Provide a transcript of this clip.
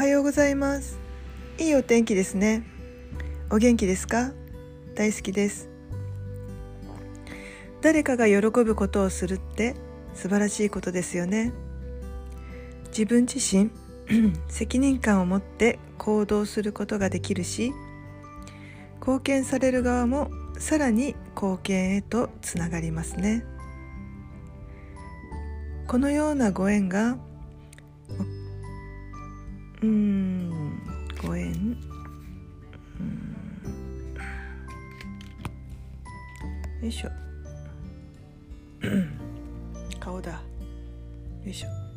はようございます。いいお天気ですね。お元気ですか？大好きです。誰かが喜ぶことをするって素晴らしいことですよね。自分自身 責任感を持って行動することができるし貢献される側もさらに貢献へとつながりますね。このようなご縁がうん。ご縁。よいしょ。顔だ。よいしょ。